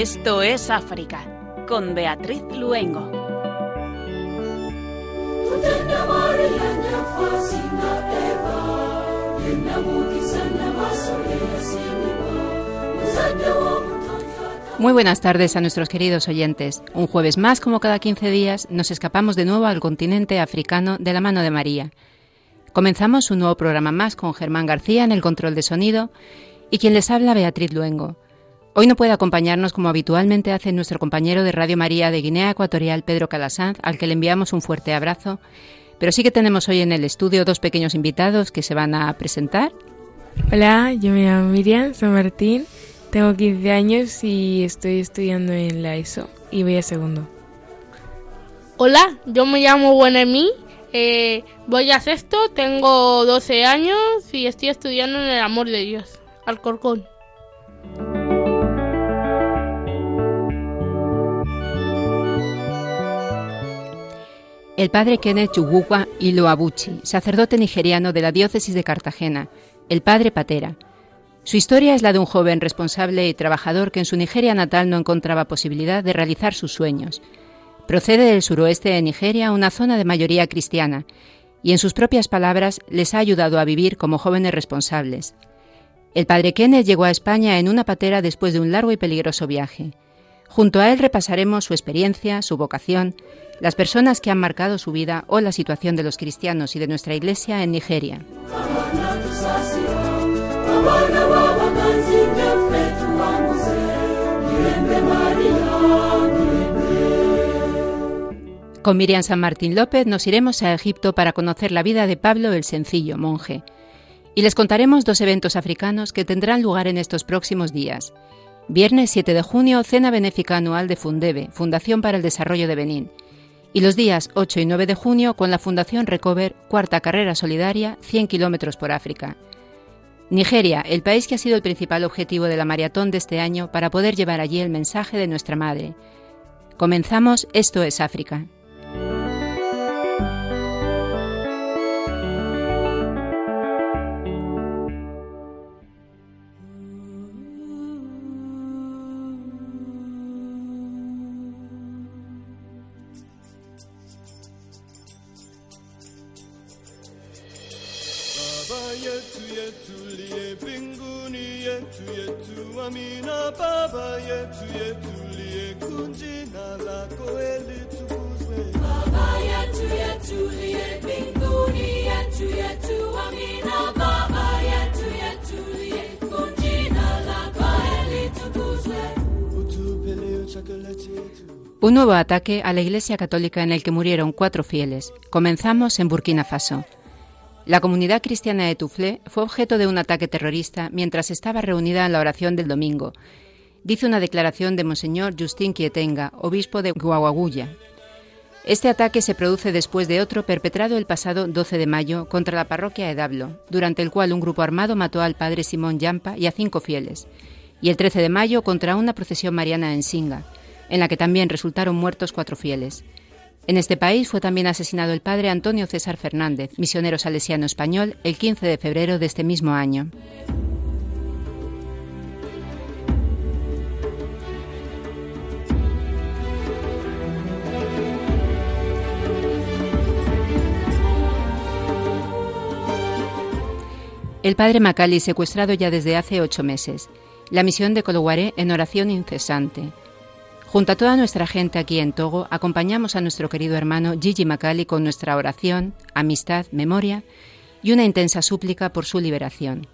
Esto es África, con Beatriz Luengo. Muy buenas tardes a nuestros queridos oyentes. Un jueves más, como cada 15 días, nos escapamos de nuevo al continente africano de la mano de María. Comenzamos un nuevo programa más con Germán García en el control de sonido y quien les habla Beatriz Luengo. Hoy no puede acompañarnos como habitualmente hace nuestro compañero de Radio María de Guinea Ecuatorial, Pedro Calasanz, al que le enviamos un fuerte abrazo, pero sí que tenemos hoy en el estudio dos pequeños invitados que se van a presentar. Hola, yo me llamo Miriam San Martín, tengo 15 años y estoy estudiando en la ESO y voy a segundo. Hola, yo me llamo Buenemí, eh, voy a sexto, tengo 12 años y estoy estudiando en el amor de Dios, Alcorcón. El padre Kenneth Chugukwa Iloabuchi, sacerdote nigeriano de la diócesis de Cartagena, el padre Patera. Su historia es la de un joven responsable y trabajador que en su Nigeria natal no encontraba posibilidad de realizar sus sueños. Procede del suroeste de Nigeria, una zona de mayoría cristiana, y en sus propias palabras les ha ayudado a vivir como jóvenes responsables. El padre Kenneth llegó a España en una patera después de un largo y peligroso viaje. Junto a él repasaremos su experiencia, su vocación, las personas que han marcado su vida o la situación de los cristianos y de nuestra Iglesia en Nigeria. Con Miriam San Martín López nos iremos a Egipto para conocer la vida de Pablo el Sencillo, monje. Y les contaremos dos eventos africanos que tendrán lugar en estos próximos días. Viernes 7 de junio, cena benéfica anual de Fundebe, Fundación para el Desarrollo de Benín y los días 8 y 9 de junio con la Fundación Recover, cuarta carrera solidaria, 100 kilómetros por África. Nigeria, el país que ha sido el principal objetivo de la maratón de este año para poder llevar allí el mensaje de nuestra madre. Comenzamos Esto es África. Un nuevo ataque a la Iglesia Católica en el que murieron cuatro fieles. Comenzamos en Burkina Faso. La comunidad cristiana de Tuflé fue objeto de un ataque terrorista mientras estaba reunida en la oración del domingo, dice una declaración de Monseñor Justin Quietenga, obispo de Guaguaguya. Este ataque se produce después de otro perpetrado el pasado 12 de mayo contra la parroquia de Dablo, durante el cual un grupo armado mató al padre Simón Yampa y a cinco fieles, y el 13 de mayo contra una procesión mariana en Singa, en la que también resultaron muertos cuatro fieles. En este país fue también asesinado el padre Antonio César Fernández, misionero salesiano español, el 15 de febrero de este mismo año. El padre Macali secuestrado ya desde hace ocho meses. La misión de Cologuaré en oración incesante. Junto a toda nuestra gente aquí en Togo, acompañamos a nuestro querido hermano Gigi Macali con nuestra oración, amistad, memoria y una intensa súplica por su liberación.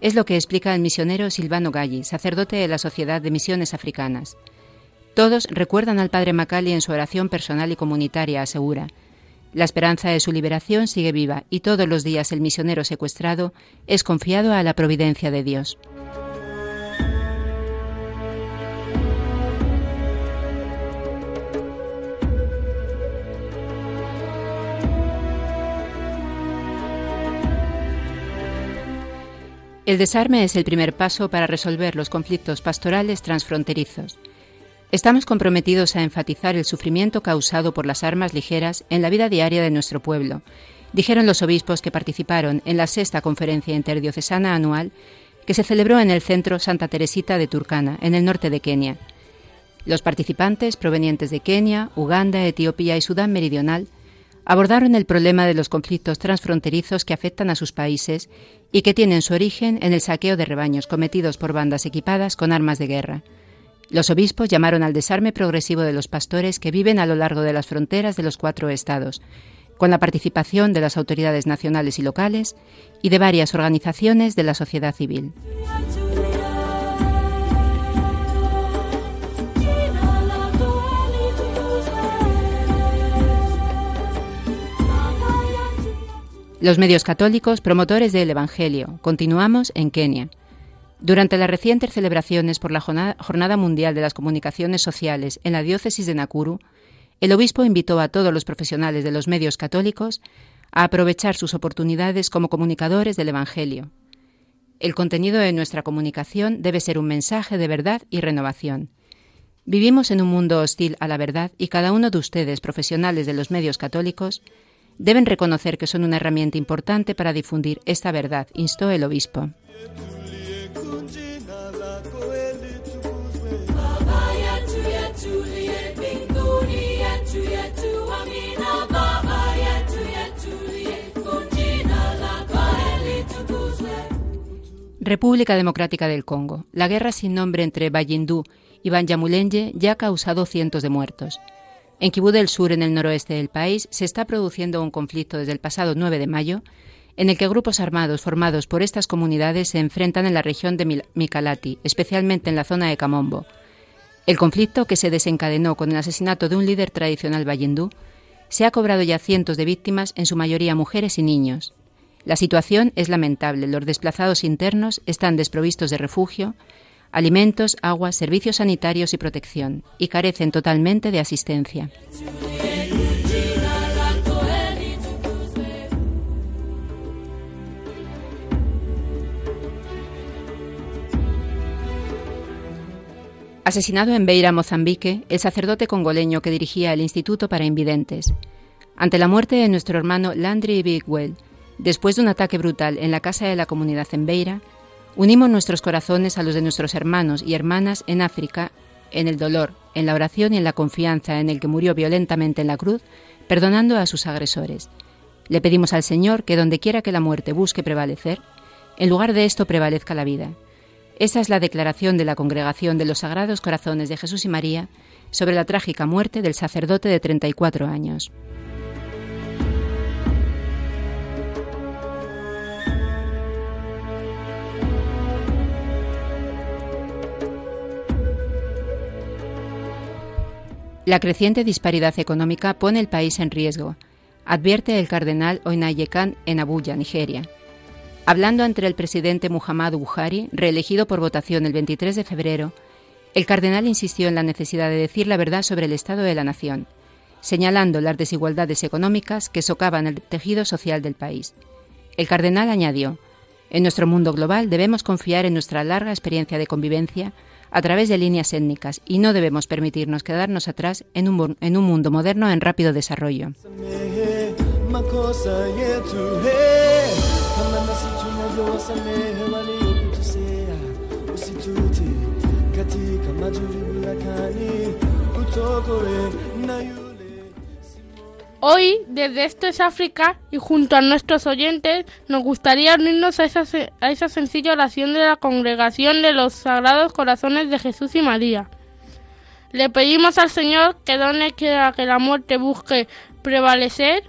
Es lo que explica el misionero Silvano Galli, sacerdote de la Sociedad de Misiones Africanas. Todos recuerdan al padre Macali en su oración personal y comunitaria, asegura. La esperanza de su liberación sigue viva y todos los días el misionero secuestrado es confiado a la providencia de Dios. El desarme es el primer paso para resolver los conflictos pastorales transfronterizos. Estamos comprometidos a enfatizar el sufrimiento causado por las armas ligeras en la vida diaria de nuestro pueblo, dijeron los obispos que participaron en la sexta conferencia interdiocesana anual que se celebró en el centro Santa Teresita de Turkana, en el norte de Kenia. Los participantes, provenientes de Kenia, Uganda, Etiopía y Sudán Meridional, abordaron el problema de los conflictos transfronterizos que afectan a sus países y que tienen su origen en el saqueo de rebaños cometidos por bandas equipadas con armas de guerra. Los obispos llamaron al desarme progresivo de los pastores que viven a lo largo de las fronteras de los cuatro estados, con la participación de las autoridades nacionales y locales y de varias organizaciones de la sociedad civil. Los medios católicos promotores del Evangelio. Continuamos en Kenia. Durante las recientes celebraciones por la Jornada Mundial de las Comunicaciones Sociales en la diócesis de Nakuru, el obispo invitó a todos los profesionales de los medios católicos a aprovechar sus oportunidades como comunicadores del Evangelio. El contenido de nuestra comunicación debe ser un mensaje de verdad y renovación. Vivimos en un mundo hostil a la verdad y cada uno de ustedes, profesionales de los medios católicos, deben reconocer que son una herramienta importante para difundir esta verdad, instó el obispo. República Democrática del Congo. La guerra sin nombre entre Bayindú y Banyamulenge ya ha causado cientos de muertos. En Kibú del Sur, en el noroeste del país, se está produciendo un conflicto desde el pasado 9 de mayo, en el que grupos armados formados por estas comunidades se enfrentan en la región de Mikalati, especialmente en la zona de Kamombo. El conflicto, que se desencadenó con el asesinato de un líder tradicional bayindú, se ha cobrado ya cientos de víctimas, en su mayoría mujeres y niños. La situación es lamentable. Los desplazados internos están desprovistos de refugio, alimentos, agua, servicios sanitarios y protección, y carecen totalmente de asistencia. Asesinado en Beira, Mozambique, el sacerdote congoleño que dirigía el Instituto para Invidentes. Ante la muerte de nuestro hermano Landry Bigwell, Después de un ataque brutal en la casa de la comunidad en Beira, unimos nuestros corazones a los de nuestros hermanos y hermanas en África, en el dolor, en la oración y en la confianza en el que murió violentamente en la cruz, perdonando a sus agresores. Le pedimos al Señor que donde quiera que la muerte busque prevalecer, en lugar de esto prevalezca la vida. Esa es la declaración de la Congregación de los Sagrados Corazones de Jesús y María sobre la trágica muerte del sacerdote de 34 años. La creciente disparidad económica pone el país en riesgo, advierte el cardenal Oinayekan en Abuya, Nigeria. Hablando ante el presidente Muhammadu Buhari, reelegido por votación el 23 de febrero, el cardenal insistió en la necesidad de decir la verdad sobre el estado de la nación, señalando las desigualdades económicas que socavan el tejido social del país. El cardenal añadió, en nuestro mundo global debemos confiar en nuestra larga experiencia de convivencia a través de líneas étnicas y no debemos permitirnos quedarnos atrás en un, en un mundo moderno en rápido desarrollo. Hoy, desde Esto es África y junto a nuestros oyentes, nos gustaría unirnos a esa, sencilla oración de la congregación de los Sagrados Corazones de Jesús y María. Le pedimos al Señor que donde quiera que la muerte busque prevalecer,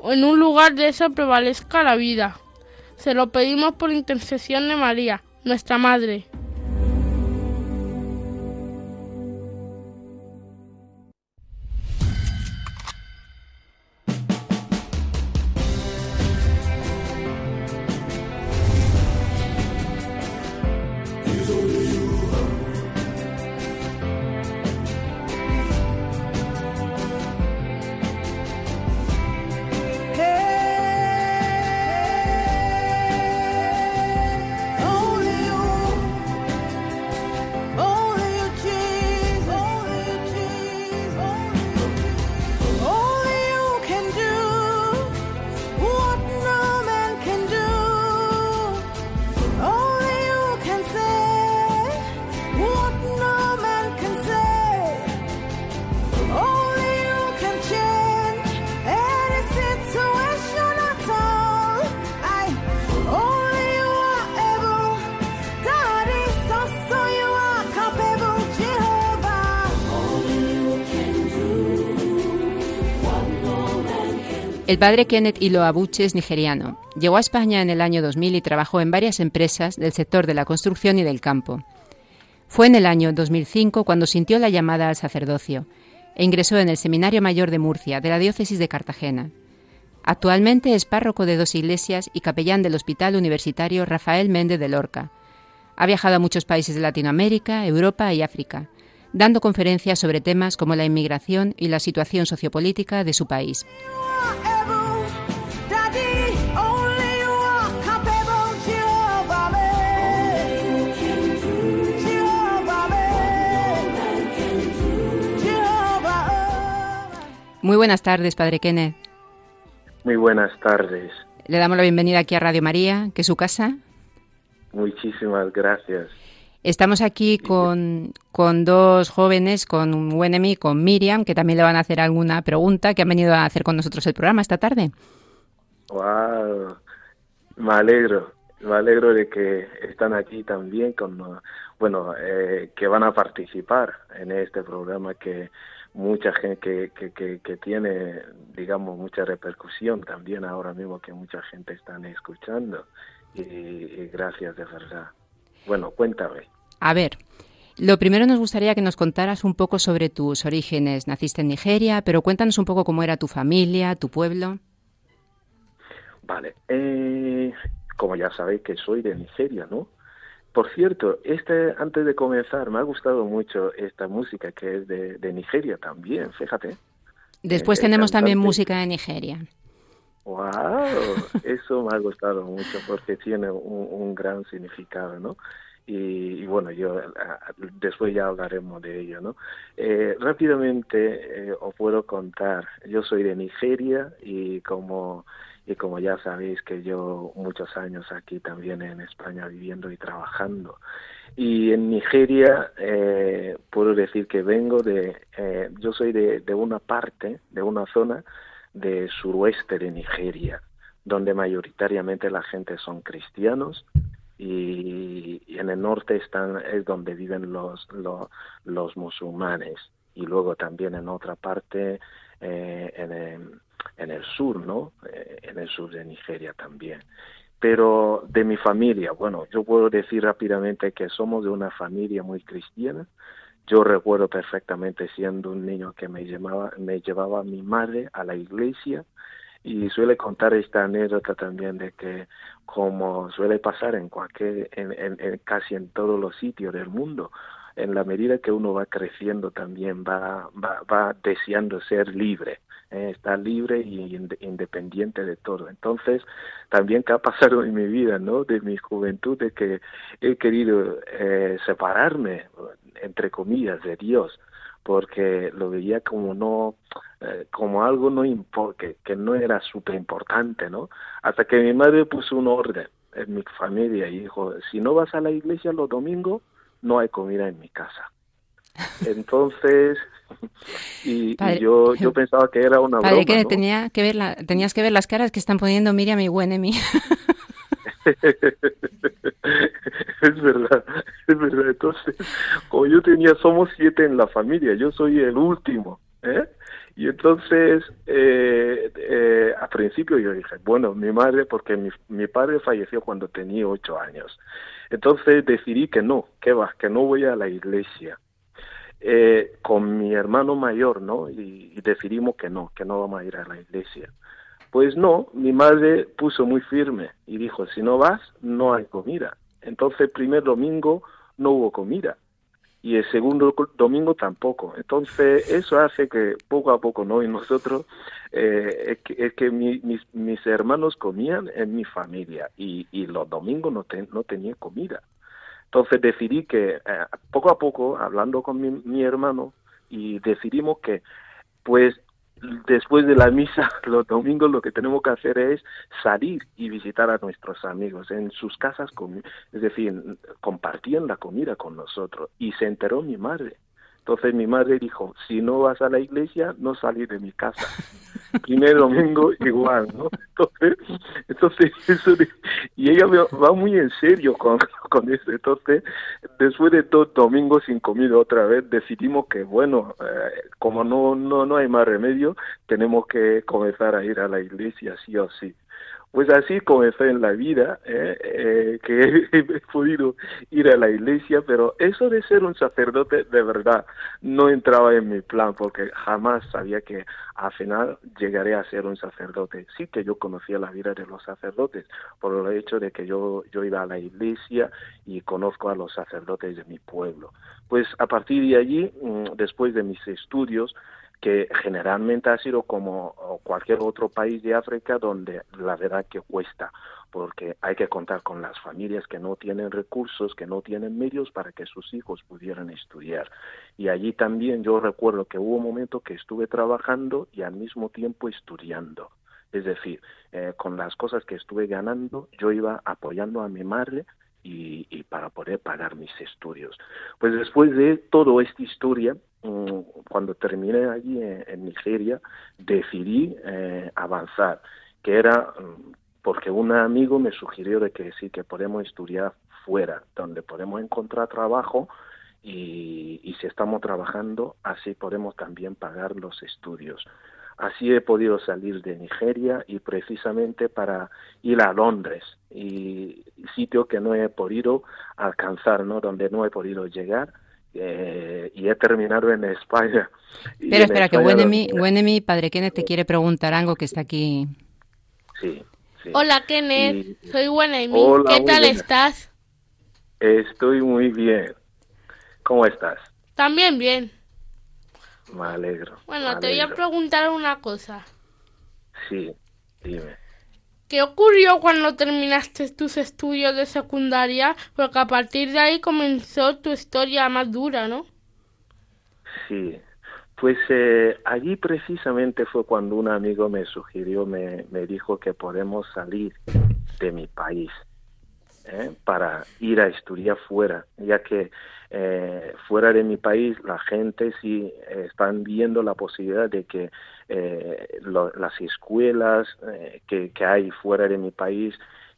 o en un lugar de eso prevalezca la vida. Se lo pedimos por intercesión de María, nuestra Madre. El padre Kenneth Iloabuche es nigeriano. Llegó a España en el año 2000 y trabajó en varias empresas del sector de la construcción y del campo. Fue en el año 2005 cuando sintió la llamada al sacerdocio e ingresó en el Seminario Mayor de Murcia, de la diócesis de Cartagena. Actualmente es párroco de dos iglesias y capellán del Hospital Universitario Rafael Méndez de Lorca. Ha viajado a muchos países de Latinoamérica, Europa y África, dando conferencias sobre temas como la inmigración y la situación sociopolítica de su país. Muy buenas tardes, Padre Kenneth. Muy buenas tardes. Le damos la bienvenida aquí a Radio María, que es su casa. Muchísimas gracias. Estamos aquí con, con dos jóvenes, con Wenemi y con Miriam, que también le van a hacer alguna pregunta, que han venido a hacer con nosotros el programa esta tarde. ¡Wow! Me alegro, me alegro de que están aquí también, con, bueno, eh, que van a participar en este programa que mucha gente que, que, que, tiene, digamos, mucha repercusión también ahora mismo que mucha gente está escuchando. Y, gracias de verdad. Bueno, cuéntame. A ver, lo primero nos gustaría que nos contaras un poco sobre tus orígenes. Naciste en Nigeria, pero cuéntanos un poco cómo era tu familia, tu pueblo. Vale, eh, como ya sabéis que soy de Nigeria, ¿no? Por cierto, este, antes de comenzar, me ha gustado mucho esta música que es de, Nigeria también, fíjate. Después eh, tenemos también música de Nigeria. ¡Wow! Eso me ha gustado mucho porque tiene un, gran significado, ¿no? Y, bueno, yo después ya hablaremos de ello, ¿no? Eh, rápidamente eh, os puedo contar, yo soy de Nigeria y como y como ya sabéis que yo muchos años aquí también en España viviendo y trabajando. Y en Nigeria eh, puedo decir que vengo de, eh, yo soy de, de una parte, de una zona de suroeste de Nigeria, donde mayoritariamente la gente son cristianos y, en el norte están es donde viven los, los, los musulmanes y luego también en otra parte eh, en, en el sur, ¿no? Eh, en el sur de Nigeria también. Pero de mi familia, bueno, yo puedo decir rápidamente que somos de una familia muy cristiana. Yo recuerdo perfectamente siendo un niño que me llevaba, me llevaba mi madre a la iglesia y suele contar esta anécdota también de que como suele pasar en cualquier, en, en, casi en todos los sitios del mundo, en la medida que uno va creciendo también va, va, va deseando ser libre eh, estar libre y independiente de todo. Entonces, también que ha pasado en mi vida, ¿no? De mi juventud, de que he querido eh, separarme, entre comillas, de Dios, porque lo veía como no, eh, como algo no que, que no era súper importante, ¿no? Hasta que mi madre puso un orden en mi familia y dijo, si no vas a la iglesia los domingos, no hay comida en mi casa. Entonces, y, yo, yo pensaba que era una padre, que tenía que ver la, tenías que ver las caras que están poniendo Miriam y Wenemi. es verdad, es verdad. Entonces, como yo tenía, somos siete en la familia, yo soy el último, ¿eh? Y entonces, eh, eh, al principio yo dije, bueno, mi madre, porque mi, mi padre falleció cuando tenía ocho años. Entonces decidí que no, que va, que no voy a la iglesia eh, con mi hermano mayor, ¿no? Y, decidimos que no, que no vamos a ir a la iglesia. Pues no, mi madre puso muy firme y dijo, si no vas, no hay comida. Entonces el primer domingo no hubo comida y el segundo domingo tampoco. Entonces eso hace que poco a poco, ¿no? Y nosotros, eh, es que, que mis, hermanos comían en mi familia y, los domingos no, no tenía comida. Entonces decidí que eh, poco a poco, hablando con mi, mi, hermano, y decidimos que, pues, después de la misa, los domingos lo que tenemos que hacer es salir y visitar a nuestros amigos en sus casas, es decir, compartían la comida con nosotros. Y se enteró mi madre. Entonces mi madre dijo, si no vas a la iglesia, no salís de mi casa. primer domingo igual, ¿no? Entonces, entonces eso y ella va muy en serio con, con eso. Entonces, después de dos domingos sin comida otra vez, decidimos que, bueno, eh, como no, no, no hay más remedio, tenemos que comenzar a ir a la iglesia sí o sí. Pues así comencé en la vida, ¿eh? Eh, que he, podido ir a la iglesia, pero eso de ser un sacerdote de verdad no entraba en mi plan porque jamás sabía que al final llegaré a ser un sacerdote. Sí que yo conocía la vida de los sacerdotes por el hecho de que yo, yo iba a la iglesia y conozco a los sacerdotes de mi pueblo. Pues a partir de allí, mm, después de mis estudios, que generalmente ha sido como cualquier otro país de África donde la verdad que cuesta, porque hay que contar con las familias que no tienen recursos, que no tienen medios para que sus hijos pudieran estudiar. Y allí también yo recuerdo que hubo un momento que estuve trabajando y al mismo tiempo estudiando. Es decir, eh, con las cosas que estuve ganando, yo iba apoyando a mi madre y, y, para poder pagar mis estudios. Pues después de toda esta historia, Mm, cuando terminé allí en, Nigeria, decidí eh, avanzar, que era mm, porque un amigo me sugirió de que sí, que podemos estudiar fuera, donde podemos encontrar trabajo y, y si estamos trabajando, así podemos también pagar los estudios. Así he podido salir de Nigeria y precisamente para ir a Londres, y sitio que no he podido alcanzar, ¿no? donde no he podido llegar, eh, y he terminado en España. Pero espera, que Wenemi, Padre Kenneth, te quiere preguntar algo que está aquí. Sí. Hola Kenneth, soy Wenemi. ¿Qué tal estás? Estoy muy bien. ¿Cómo estás? También bien. Me alegro. Bueno, te voy a preguntar una cosa. Sí, dime. ¿Qué ocurrió cuando terminaste tus estudios de secundaria? Porque a partir de ahí comenzó tu historia más dura, ¿no? Sí, pues eh, allí precisamente fue cuando un amigo me sugirió, me, me dijo que podemos salir de mi país ¿eh? para ir a estudiar fuera, ya que eh, fuera de mi país la gente sí eh, están viendo la posibilidad de que eh, las escuelas eh, que, hay fuera de mi país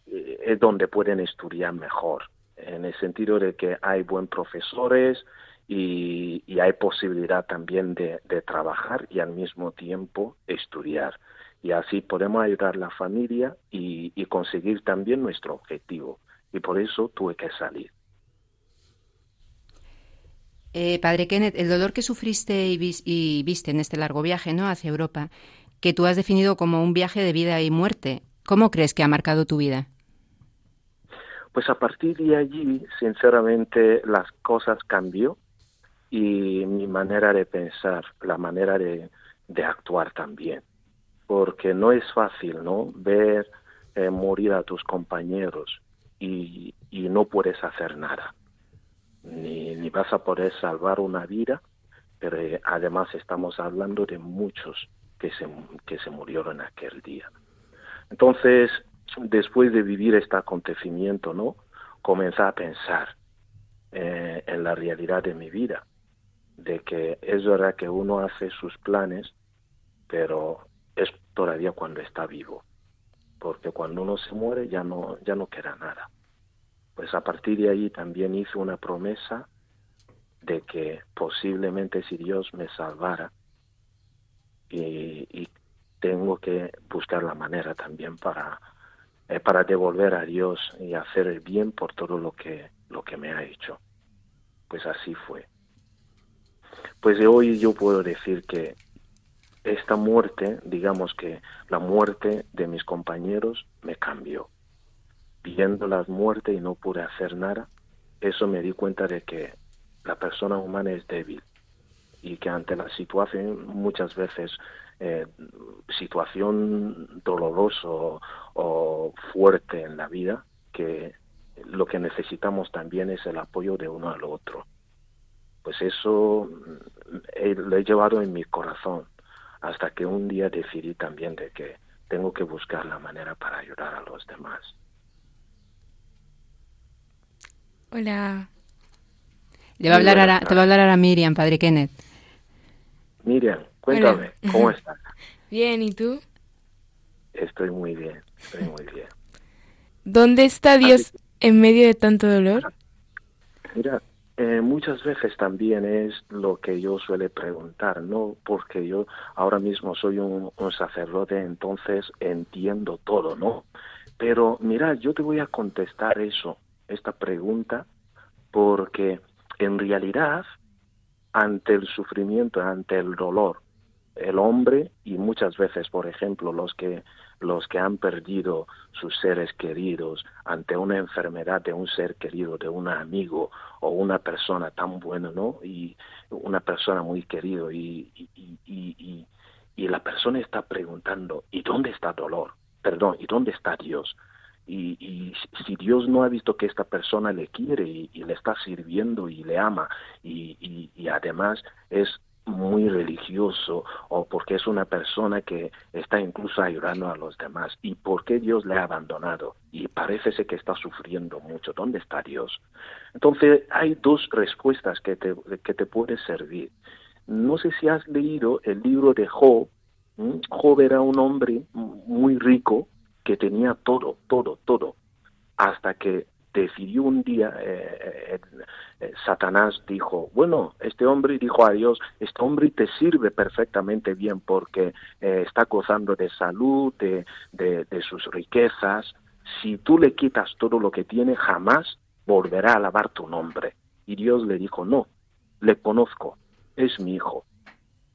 es donde pueden estudiar mejor, en el sentido de que hay buen profesores y, y hay posibilidad también de, de trabajar y al mismo tiempo estudiar y así podemos ayudar a la familia y, y, conseguir también nuestro objetivo. Y por eso tuve que salir. Eh, padre Kenneth, el dolor que sufriste y, viste en este largo viaje ¿no? hacia Europa, que tú has definido como un viaje de vida y muerte, ¿cómo crees que ha marcado tu vida? Pues a partir de allí, sinceramente, las cosas cambió y mi manera de pensar, la manera de, actuar también. Porque no es fácil, ¿no? Ver eh, morir a tus compañeros y no puedes hacer nada ni, ni vas a poder salvar una vida, pero eh, además estamos hablando de muchos que se, que se murieron aquel día. Entonces, después de vivir este acontecimiento, ¿no? Comencé a pensar eh, en la realidad de mi vida, de que es verdad que uno hace sus planes, pero es todavía cuando está vivo, porque cuando uno se muere ya no, ya no queda nada pues a partir de ahí también hice una promesa de que posiblemente si Dios me salvara y, tengo que buscar la manera también para eh, para devolver a Dios y hacer el bien por todo lo que lo que me ha hecho. Pues así fue. Pues de hoy yo puedo decir que esta muerte digamos que la muerte de mis compañeros me cambió viendo la muerte y no pude hacer nada, eso me di cuenta de que la persona humana es débil y que ante la situación muchas veces eh, situación dolorosa o, fuerte en la vida que lo que necesitamos también es el apoyo de uno al otro. Pues eso eh, lo he llevado en mi corazón hasta que un día decidí también de que tengo que buscar la manera para ayudar a los demás Hola. Le va a hablar a, te va a hablar a Miriam, padre Kenneth. Miriam, cuéntame, ¿cómo estás? Bien, ¿y tú? Estoy muy bien, estoy muy bien. ¿Dónde está Dios en medio de tanto dolor? Mira, eh, muchas veces también es lo que yo suele preguntar, ¿no? Porque yo ahora mismo soy un, un sacerdote, entonces entiendo todo, ¿no? Pero mira, yo te voy a contestar eso, esta pregunta, porque en realidad, ante el sufrimiento, ante el dolor, el hombre y muchas veces, por ejemplo, los que los que han perdido sus seres queridos ante una enfermedad de un ser querido, de un amigo o una persona tan buena, ¿no? Y una persona muy querido y, y, y, y la persona está preguntando, ¿y dónde está dolor? Perdón, ¿y dónde está Dios? Y, y, si Dios no ha visto que esta persona le quiere y, le está sirviendo y le ama y, además es muy religioso o porque es una persona que está incluso ayudando a los demás y por qué Dios le ha abandonado y parece que está sufriendo mucho. ¿Dónde está Dios? Entonces hay dos respuestas que te, que te servir. No sé si has leído el libro de Job. Job era un hombre muy rico que tenía todo, todo, todo, hasta que decidió un día, eh, eh, eh, Satanás dijo, bueno, este hombre dijo a Dios, este hombre te sirve perfectamente bien porque está gozando de salud, de, de, de, sus riquezas, si tú le quitas todo lo que tiene, jamás volverá a alabar tu nombre. Y Dios le dijo, no, le conozco, es mi hijo.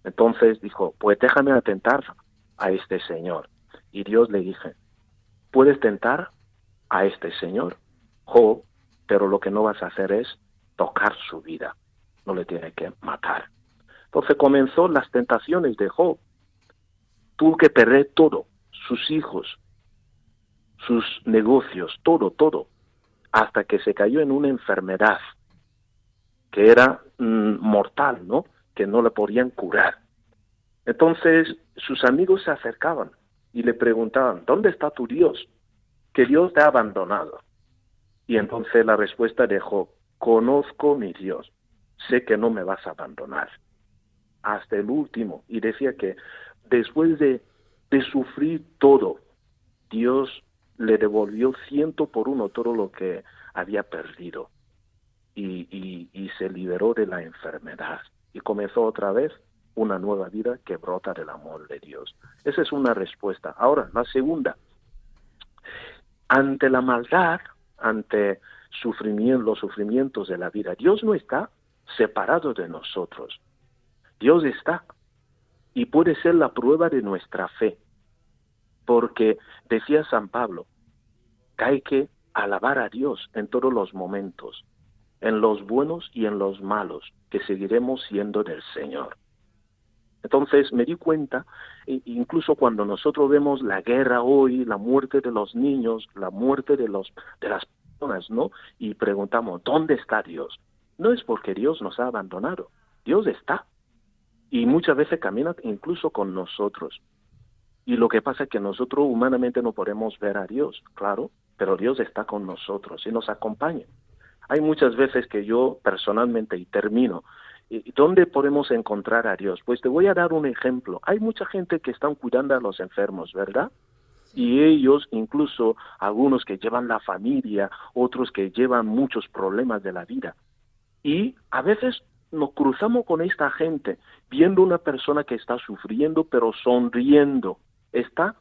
Entonces dijo, pues déjame atentar a este Señor. Y Dios le dije, puedes tentar a este Señor, Job, pero lo que no vas a hacer es tocar su vida, no le tiene que matar. Entonces comenzó las tentaciones de Job. Tuvo que perder todo, sus hijos, sus negocios, todo, todo, hasta que se cayó en una enfermedad que era mm, mortal, ¿no? Que no le podían curar. Entonces sus amigos se acercaban y le preguntaban, ¿dónde está tu Dios? Que Dios te ha abandonado. Y entonces la respuesta de Job, conozco mi Dios, sé que no me vas a abandonar hasta el último. Y decía que después de, de sufrir todo, Dios le devolvió ciento por uno todo lo que había perdido y, y, y se liberó de la enfermedad y comenzó otra vez una nueva vida que brota del amor de Dios. Esa es una respuesta. Ahora, la segunda, ante la maldad, ante sufrimiento, los sufrimientos de la vida. Dios no está separado de nosotros. Dios está y puede ser la prueba de nuestra fe. Porque decía San Pablo que hay que alabar a Dios en todos los momentos, en los buenos y en los malos, que seguiremos siendo del Señor. Entonces me di cuenta, incluso cuando nosotros vemos la guerra hoy, la muerte de los niños, la muerte de, los, de las ¿no? Y preguntamos, ¿dónde está Dios? No es porque Dios nos ha abandonado, Dios está. Y muchas veces camina incluso con nosotros. Y lo que pasa es que nosotros humanamente no podemos ver a Dios, claro, pero Dios está con nosotros y nos acompaña. Hay muchas veces que yo personalmente, y termino, ¿dónde podemos encontrar a Dios? Pues te voy a dar un ejemplo. Hay mucha gente que están cuidando a los enfermos, ¿verdad? y ellos, incluso algunos que llevan la familia, otros que llevan muchos problemas de la vida. Y a veces nos cruzamos con esta gente viendo una persona que está sufriendo pero sonriendo, está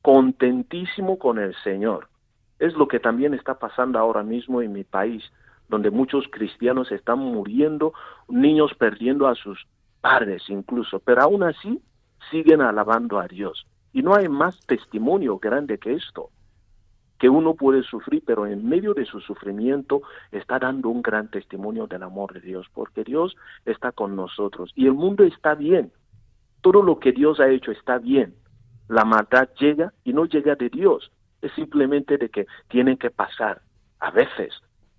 contentísimo con el Señor. Es lo que también está pasando ahora mismo en mi país, donde muchos cristianos están muriendo, niños perdiendo a sus padres incluso, pero aún así siguen alabando a Dios. Y no hay más testimonio grande que esto, que uno puede sufrir, pero en medio de su sufrimiento está dando un gran testimonio del amor de Dios, porque Dios está con nosotros y el mundo está bien. Todo lo que Dios ha hecho está bien. La maldad llega y no llega de Dios, es simplemente de que tienen que pasar a veces,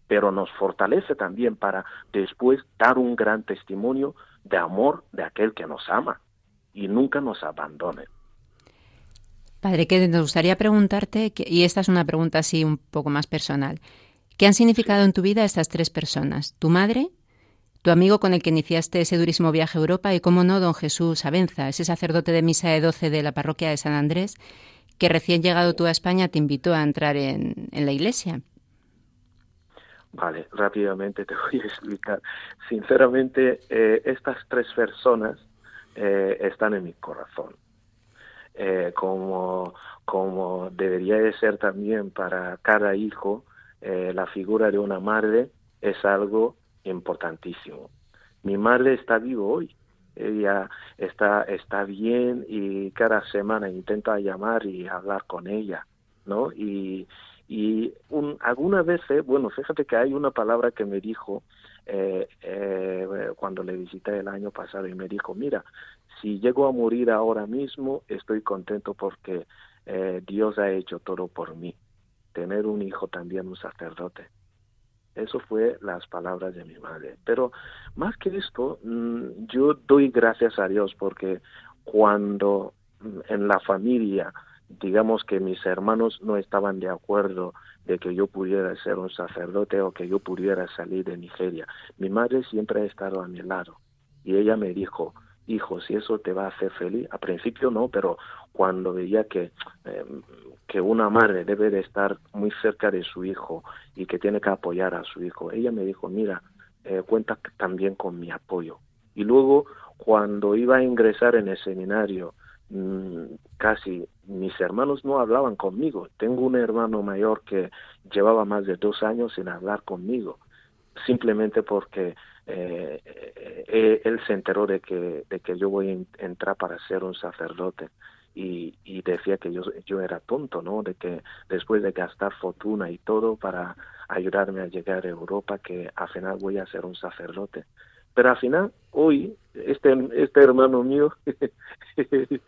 pero nos fortalece también para después dar un gran testimonio de amor de aquel que nos ama y nunca nos abandone. Padre, que nos gustaría preguntarte, y esta es una pregunta así un poco más personal, ¿qué han significado en tu vida estas tres personas? Tu madre, tu amigo con el que iniciaste ese durísimo viaje a Europa y, cómo no, don Jesús Abenza, ese sacerdote de misa de 12 de la parroquia de San Andrés, que recién llegado tú a España te invitó a entrar en, la iglesia. Vale, rápidamente te voy a explicar. Sinceramente, eh, estas tres personas eh, están en mi corazón. Eh, como, como debería de ser también para cada hijo, la figura de una madre es algo importantísimo. Mi madre está viva hoy, ella está, está bien y cada semana intenta llamar y hablar con ella, ¿no? Y, y un, algunas veces, bueno, fíjate que hay una palabra que me dijo eh, eh, cuando le visité el año pasado y me dijo, mira, si llego a morir ahora mismo, estoy contento porque eh, Dios ha hecho todo por mí. Tener un hijo también, un sacerdote. Eso fue las palabras de mi madre. Pero más que esto, mm, yo doy gracias a Dios porque cuando mm, en la familia, digamos que mis hermanos no estaban de acuerdo de que yo pudiera ser un sacerdote o que yo pudiera salir de Nigeria, mi madre siempre ha estado a mi lado y ella me dijo, hijo, si eso te va a hacer feliz, a principio no, pero cuando veía que eh, que una madre debe de estar muy cerca de su hijo y que tiene que apoyar a su hijo. Ella me dijo, mira, eh, cuenta también con mi apoyo. Y luego, cuando iba a ingresar en el seminario, casi mis hermanos no hablaban conmigo. Tengo un hermano mayor que llevaba más de dos años sin hablar conmigo, simplemente porque eh, eh, él se enteró de que, de que yo voy a entrar para ser un sacerdote y, decía que yo, yo era tonto, ¿no? De que después de gastar fortuna y todo para ayudarme a llegar a Europa, que al final voy a ser un sacerdote. Pero al final, hoy, este, este hermano mío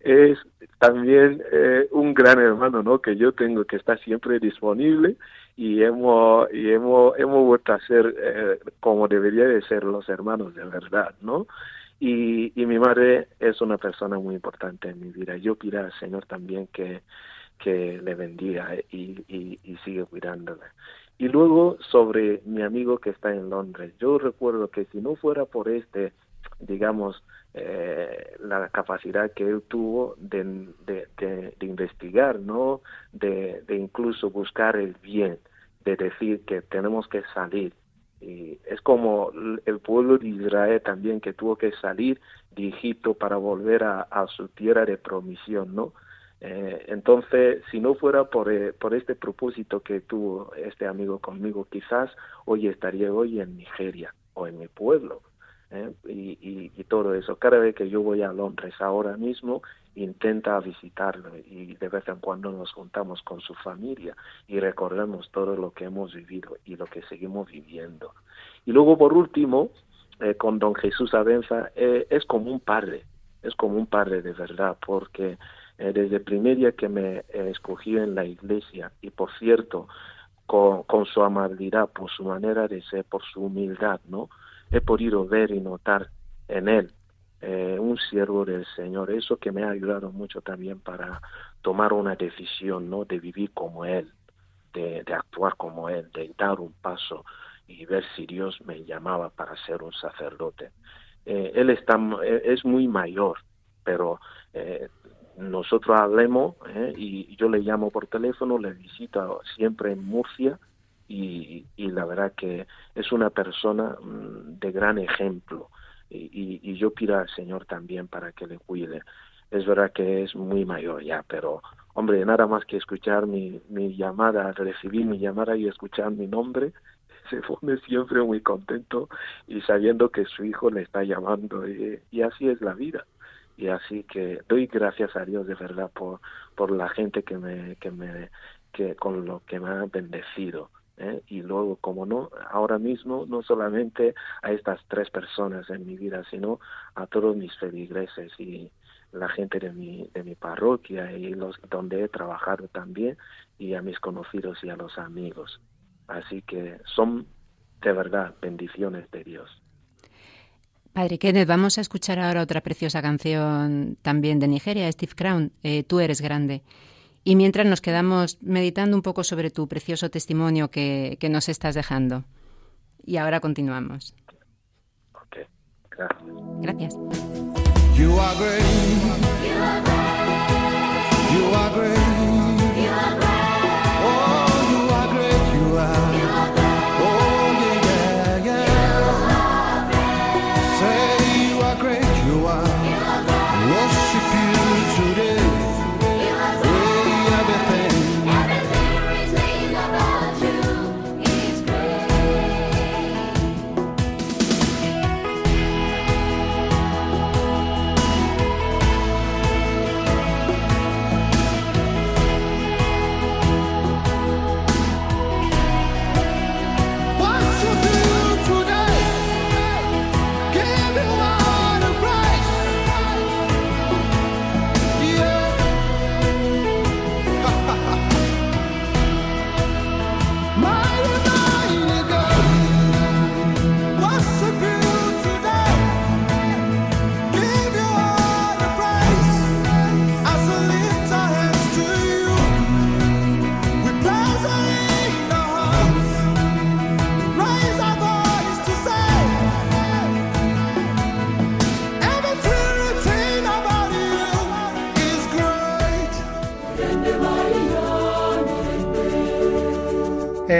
es también eh, un gran hermano, ¿no? Que yo tengo que estar siempre disponible y hemos, y hemos, hemos vuelto a ser eh, como debería de ser los hermanos de verdad, ¿no? Y, y mi madre es una persona muy importante en mi vida. Yo pido al Señor también que, que le bendiga y, y, y sigue cuidándole. Y luego sobre mi amigo que está en Londres, yo recuerdo que si no fuera por este, digamos, eh, la capacidad que él tuvo de, de, de, investigar, ¿no? De, de incluso buscar el bien, de decir que tenemos que salir, y es como el pueblo de Israel también que tuvo que salir de Egipto para volver a, su tierra de promisión, ¿no? Eh, entonces, si no fuera por, eh, por este propósito que tuvo este amigo conmigo, quizás hoy estaría hoy en Nigeria o en mi pueblo. ¿Eh? Y, y, y, todo eso. Cada vez que yo voy a Londres ahora mismo, intenta visitarlo y de vez en cuando nos juntamos con su familia y recordamos todo lo que hemos vivido y lo que seguimos viviendo. Y luego, por último, eh, con don Jesús Abenza, eh, es como un padre, es como un padre de verdad, porque eh, desde el primer día que me escogió en la iglesia, y por cierto, con, con su amabilidad, por su manera de ser, por su humildad, ¿no? He podido ver y notar en él eh, un siervo del Señor, eso que me ha ayudado mucho también para tomar una decisión, ¿no? De vivir como Él, de, actuar como Él, de dar un paso y ver si Dios me llamaba para ser un sacerdote. Eh, él está, eh, es muy mayor, pero eh, nosotros hablemos eh, y yo le llamo por teléfono, le visito siempre en Murcia y, y la verdad que es una persona mm, de gran ejemplo y, y, yo pido al Señor también para que le cuide. Es verdad que es muy mayor ya, pero hombre, nada más que escuchar mi, mi llamada, recibir mi llamada y escuchar mi nombre, se pone siempre muy contento y sabiendo que su hijo le está llamando y, y así es la vida y así que doy gracias a Dios de verdad por por la gente que me que me que con lo que me ha bendecido ¿eh? y luego, como no, ahora mismo no solamente a estas tres personas en mi vida, sino a todos mis feligreses y la gente de mi, de mi parroquia y los donde he trabajado también y a mis conocidos y a los amigos. Así que son de verdad bendiciones de Dios. Padre Kenneth, vamos a escuchar ahora otra preciosa canción también de Nigeria, Steve Crown, eh, Tú eres grande. Y mientras nos quedamos meditando un poco sobre tu precioso testimonio que, que nos estás dejando. Y ahora continuamos. Okay. Gracias. Gracias.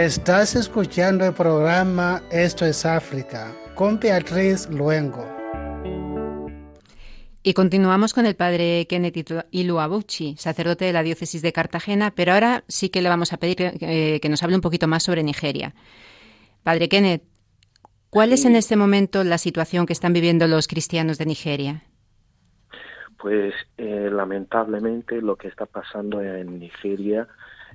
Estás escuchando el programa Esto es África con Beatriz Luengo. Y continuamos con el padre Kenneth Iluabuchi, sacerdote de la diócesis de Cartagena, pero ahora sí que le vamos a pedir eh, que nos hable un poquito más sobre Nigeria. Padre Kenneth, ¿cuál es en este momento la situación que están viviendo los cristianos de Nigeria? Pues eh, lamentablemente lo que está pasando en Nigeria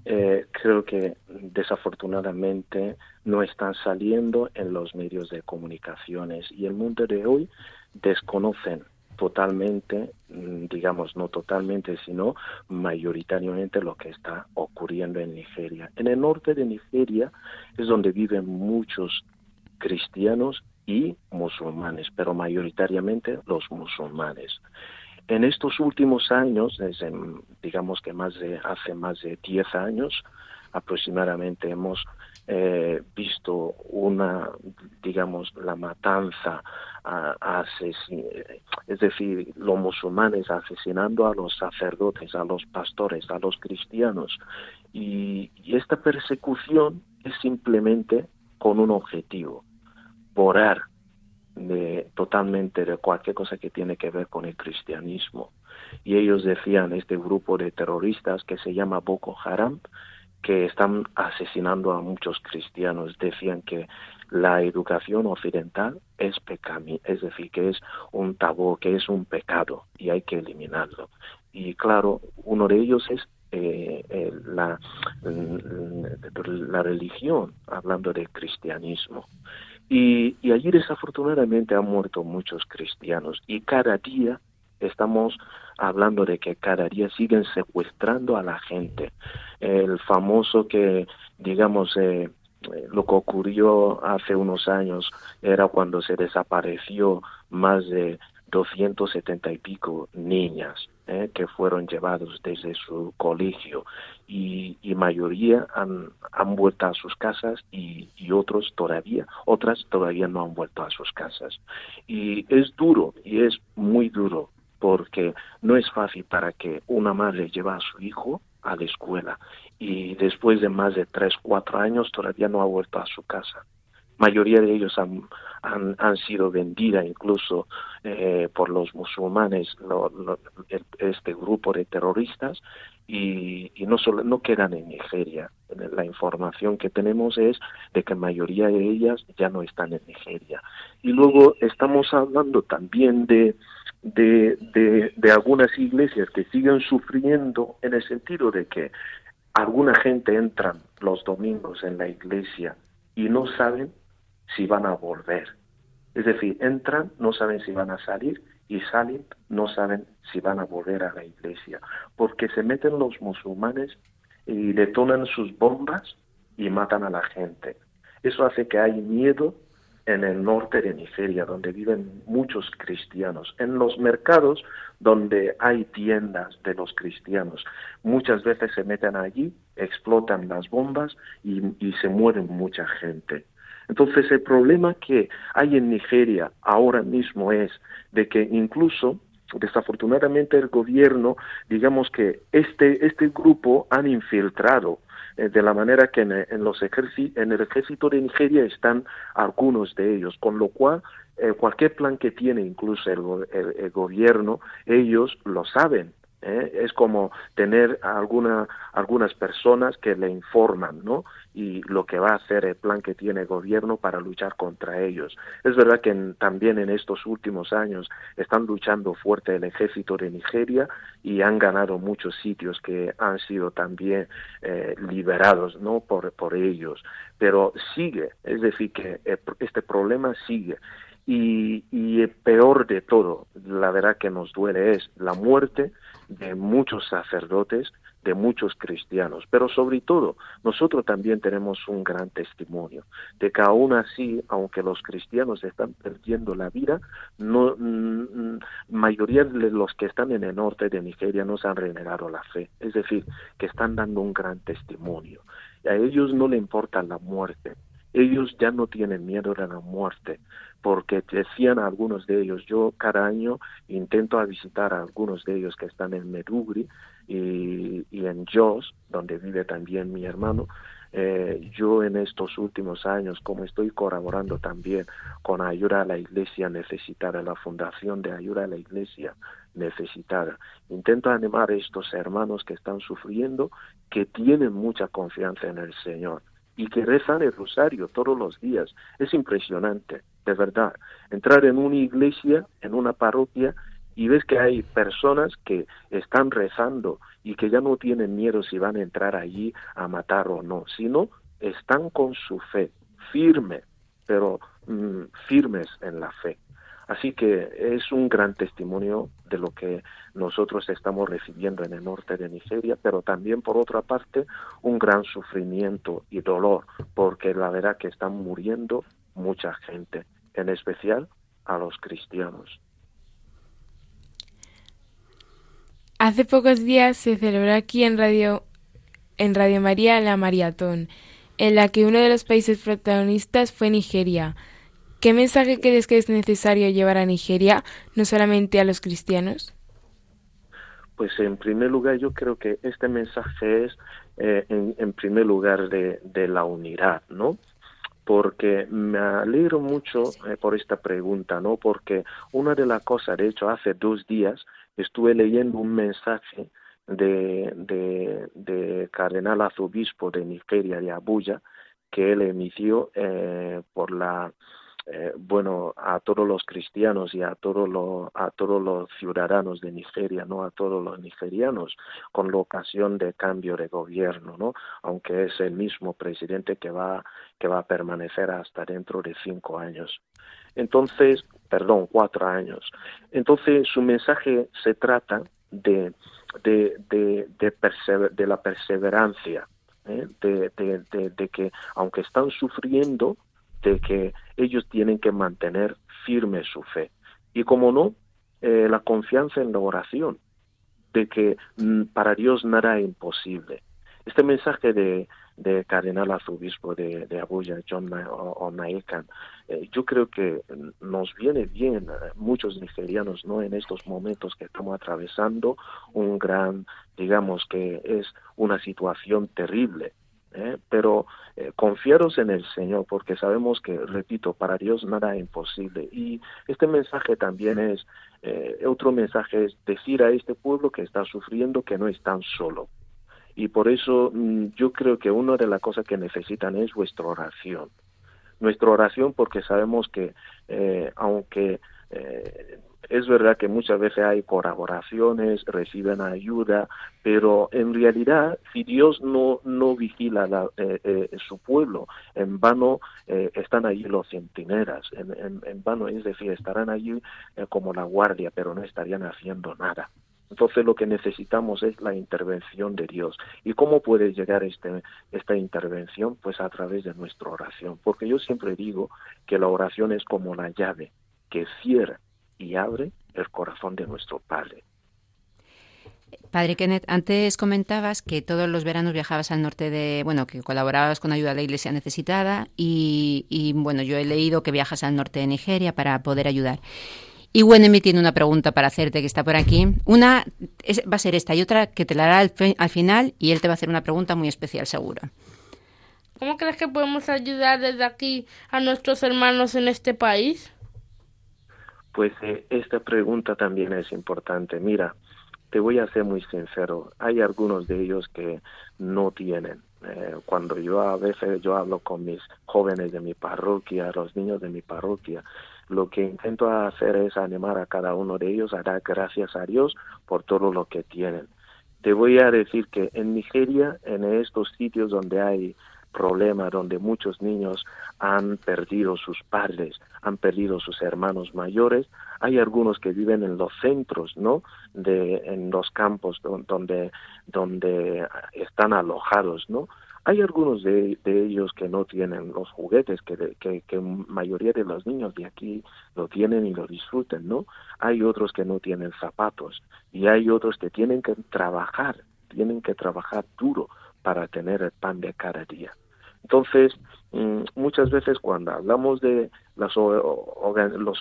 eh, creo que desafortunadamente no están saliendo en los medios de comunicaciones y el mundo de hoy desconocen totalmente, mm, digamos, no totalmente, sino mayoritariamente lo que está ocurriendo en Nigeria. En el norte de Nigeria es donde viven muchos cristianos y musulmanes, pero mayoritariamente los musulmanes. En estos últimos años, desde, digamos que más de hace más de 10 años aproximadamente, hemos eh, visto una, digamos, la matanza, a, es decir, los musulmanes asesinando a los sacerdotes, a los pastores, a los cristianos. Y, y esta persecución es simplemente con un objetivo, borrar de totalmente de cualquier cosa que tiene que ver con el cristianismo. Y ellos decían, este grupo de terroristas que se llama Boko Haram, que están asesinando a muchos cristianos, decían que la educación occidental es pecami, es decir, que es un tabú, que es un pecado y hay que eliminarlo. Y claro, uno de ellos es eh, la, la religión, hablando del cristianismo. Y, allí desafortunadamente han muerto muchos cristianos y cada día estamos hablando de que cada día siguen secuestrando a la gente. El famoso que, digamos, eh, lo que ocurrió hace unos años era cuando se desapareció más de 270 y pico niñas ¿eh? que fueron llevados desde su colegio y, mayoría han, vuelto a sus casas y, y, otros todavía, otras todavía no han vuelto a sus casas. Y es duro y es muy duro porque no es fácil para que una madre lleve a su hijo a la escuela y después de más de tres, cuatro años todavía no ha vuelto a su casa mayoría de ellos han, han, sido vendidas incluso eh, por los musulmanes, este grupo de terroristas, y, y, no solo no quedan en Nigeria. La información que tenemos es de que mayoría de ellas ya no están en Nigeria. Y luego estamos hablando también de, de, de, de algunas iglesias que siguen sufriendo en el sentido de que alguna gente entra los domingos en la iglesia y no saben si van a volver. Es decir, entran, no saben si van a salir y salen, no saben si van a volver a la iglesia, porque se meten los musulmanes y detonan sus bombas y matan a la gente. Eso hace que hay miedo en el norte de Nigeria, donde viven muchos cristianos, en los mercados donde hay tiendas de los cristianos. Muchas veces se meten allí, explotan las bombas y, y se mueren mucha gente. Entonces el problema que hay en Nigeria ahora mismo es de que incluso desafortunadamente el gobierno, digamos que este, este grupo han infiltrado eh, de la manera que en, los en el ejército de Nigeria están algunos de ellos, con lo cual eh, cualquier plan que tiene incluso el gobierno, ellos lo saben ¿eh? es como tener alguna, algunas personas que le informan, ¿no? Y lo que va a hacer el plan que tiene el gobierno para luchar contra ellos. Es verdad que también en estos últimos años están luchando fuerte el ejército de Nigeria y han ganado muchos sitios que han sido también eh, liberados, ¿no? Por, por ellos. Pero sigue, es decir, que este problema sigue. Y, y peor de todo, la verdad que nos duele es la muerte de muchos sacerdotes, de muchos cristianos, pero sobre todo nosotros también tenemos un gran testimonio de que aún así, aunque los cristianos están perdiendo la vida, no mm, mayoría de los que están en el norte de Nigeria no se han renegado la fe, es decir, que están dando un gran testimonio. A ellos no le importa la muerte, ellos ya no tienen miedo de la muerte, porque decían algunos de ellos, yo cada año intento visitar a algunos de ellos que están en Medugri y, en Jos, donde vive también mi hermano, eh, yo en estos últimos años, como estoy colaborando también con Ayuda a la Iglesia Necesitada, la Fundación de Ayuda a la Iglesia Necesitada, intento animar a estos hermanos que están sufriendo, que tienen mucha confianza en el Señor y que rezan el rosario todos los días. Es impresionante, de verdad. Entrar en una iglesia, en una parroquia, y ves que hay personas que están rezando y que ya no tienen miedo si van a entrar allí a matar o no, sino están con su fe, firme, pero mm, firmes en la fe. Así que es un gran testimonio de lo que nosotros estamos recibiendo en el norte de Nigeria, pero también por otra parte un gran sufrimiento y dolor, porque la verdad que están muriendo mucha gente, en especial a los cristianos. Hace pocos días se celebró aquí en Radio, en Radio María la Maratón, en la que uno de los países protagonistas fue Nigeria. ¿Qué mensaje crees que es necesario llevar a Nigeria, no solamente a los cristianos? Pues en primer lugar yo creo que este mensaje es eh, en, primer lugar de, la unidad, ¿no? porque me alegro mucho eh, por esta pregunta, ¿no? Porque una de las cosas, de hecho, hace dos días estuve leyendo un mensaje de, de, de cardenal arzobispo de Nigeria, de Abuya, que él emitió eh, por la eh, bueno a todos los cristianos y a todos los a todos los ciudadanos de Nigeria no a todos los nigerianos con la ocasión de cambio de gobierno no aunque es el mismo presidente que va que va a permanecer hasta dentro de cinco años. Entonces perdón cuatro años. Entonces su mensaje se trata de de de de, de la perseverancia ¿eh? de, de, que aunque están sufriendo de que ellos tienen que mantener firme su fe. Y como no, eh, la confianza en la oración, de que mm, para Dios nada es imposible. Este mensaje de, de Cardenal Arzobispo de, de Abuya, John Onaekan, eh, yo creo que nos viene bien eh, muchos nigerianos no en estos momentos que estamos atravesando un gran, digamos que es una situación terrible ¿eh? pero eh, confiaros en el Señor, porque sabemos que, repito, para Dios nada es imposible. Y este mensaje también es, eh, otro mensaje es decir a este pueblo que está sufriendo que no están solo. Y por eso mm, yo creo que una de las cosas que necesitan es vuestra oración. Nuestra oración porque sabemos que aunque es verdad que muchas veces hay colaboraciones, reciben ayuda, pero en realidad si Dios no, no vigila la, eh, eh, su pueblo, en vano eh, están allí los centinelas, en, en, vano, es decir, estarán allí como la guardia, pero no estarían haciendo nada. Entonces lo que necesitamos es la intervención de Dios. ¿Y cómo puede llegar este, esta intervención? Pues a través de nuestra oración. Porque yo siempre digo que la oración es como la llave que cierra y abre el corazón de nuestro Padre. Padre Kenneth, antes comentabas que todos los veranos viajabas al norte de, bueno, que colaborabas con ayuda a la Iglesia necesitada y, bueno, yo he leído que viajas al norte de Nigeria para poder ayudar. Y Wenemi tiene una pregunta para hacerte que está por aquí. Una va a ser esta y otra que te la hará al, al final y él te va a hacer una pregunta muy especial seguro. ¿Cómo crees que podemos ayudar desde aquí a nuestros hermanos en este país? Pues eh, esta pregunta también es importante. Mira, te voy a ser muy sincero, hay algunos de ellos que no tienen. Eh, cuando yo a veces yo hablo con mis jóvenes de mi parroquia, los niños de mi parroquia, lo que intento hacer es animar a cada uno de ellos a dar gracias a Dios por todo lo que tienen. Te voy a decir que en Nigeria, en estos sitios donde hay problema donde muchos niños han perdido sus padres, han perdido sus hermanos mayores. Hay algunos que viven en los centros, ¿no? De, en los campos donde, donde están alojados, ¿no? Hay algunos de, ellos que no tienen los juguetes que, que, que mayoría de los niños de aquí lo tienen y lo disfruten, ¿no? Hay otros que no tienen zapatos y hay otros que tienen que trabajar, tienen que trabajar duro para tener el pan de cada día. Entonces, mm, muchas veces cuando hablamos de los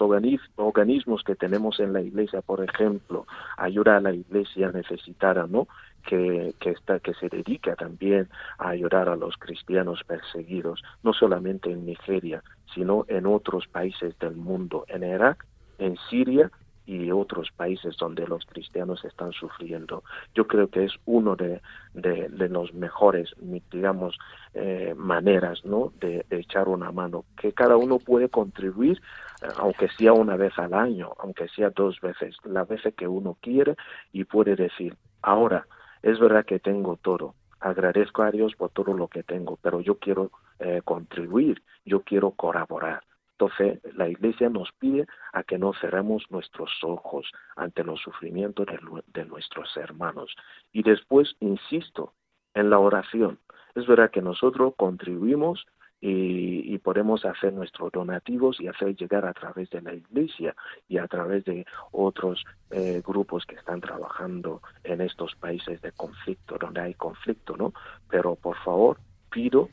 organismos que tenemos en la iglesia, por ejemplo, ayuda a la iglesia necesitada, ¿no? Que, que, está, que se dedica también a ayudar a los cristianos perseguidos, no solamente en Nigeria, sino en otros países del mundo, en Irak, en Siria y otros países donde los cristianos están sufriendo. Yo creo que es uno de, de, los mejores, digamos, eh, maneras ¿no? De, echar una mano, que cada uno puede contribuir, eh, aunque sea una vez al año, aunque sea dos veces, la vez que uno quiere y puede decir, ahora, es verdad que tengo todo, agradezco a Dios por todo lo que tengo, pero yo quiero eh, contribuir, yo quiero colaborar. Entonces, la Iglesia nos pide a que no cerremos nuestros ojos ante los sufrimientos de, nuestros hermanos. Y después, insisto, en la oración. Es verdad que nosotros contribuimos y, podemos hacer nuestros donativos y hacer llegar a través de la iglesia y a través de otros eh, grupos que están trabajando en estos países de conflicto, donde hay conflicto, ¿no? Pero por favor, pido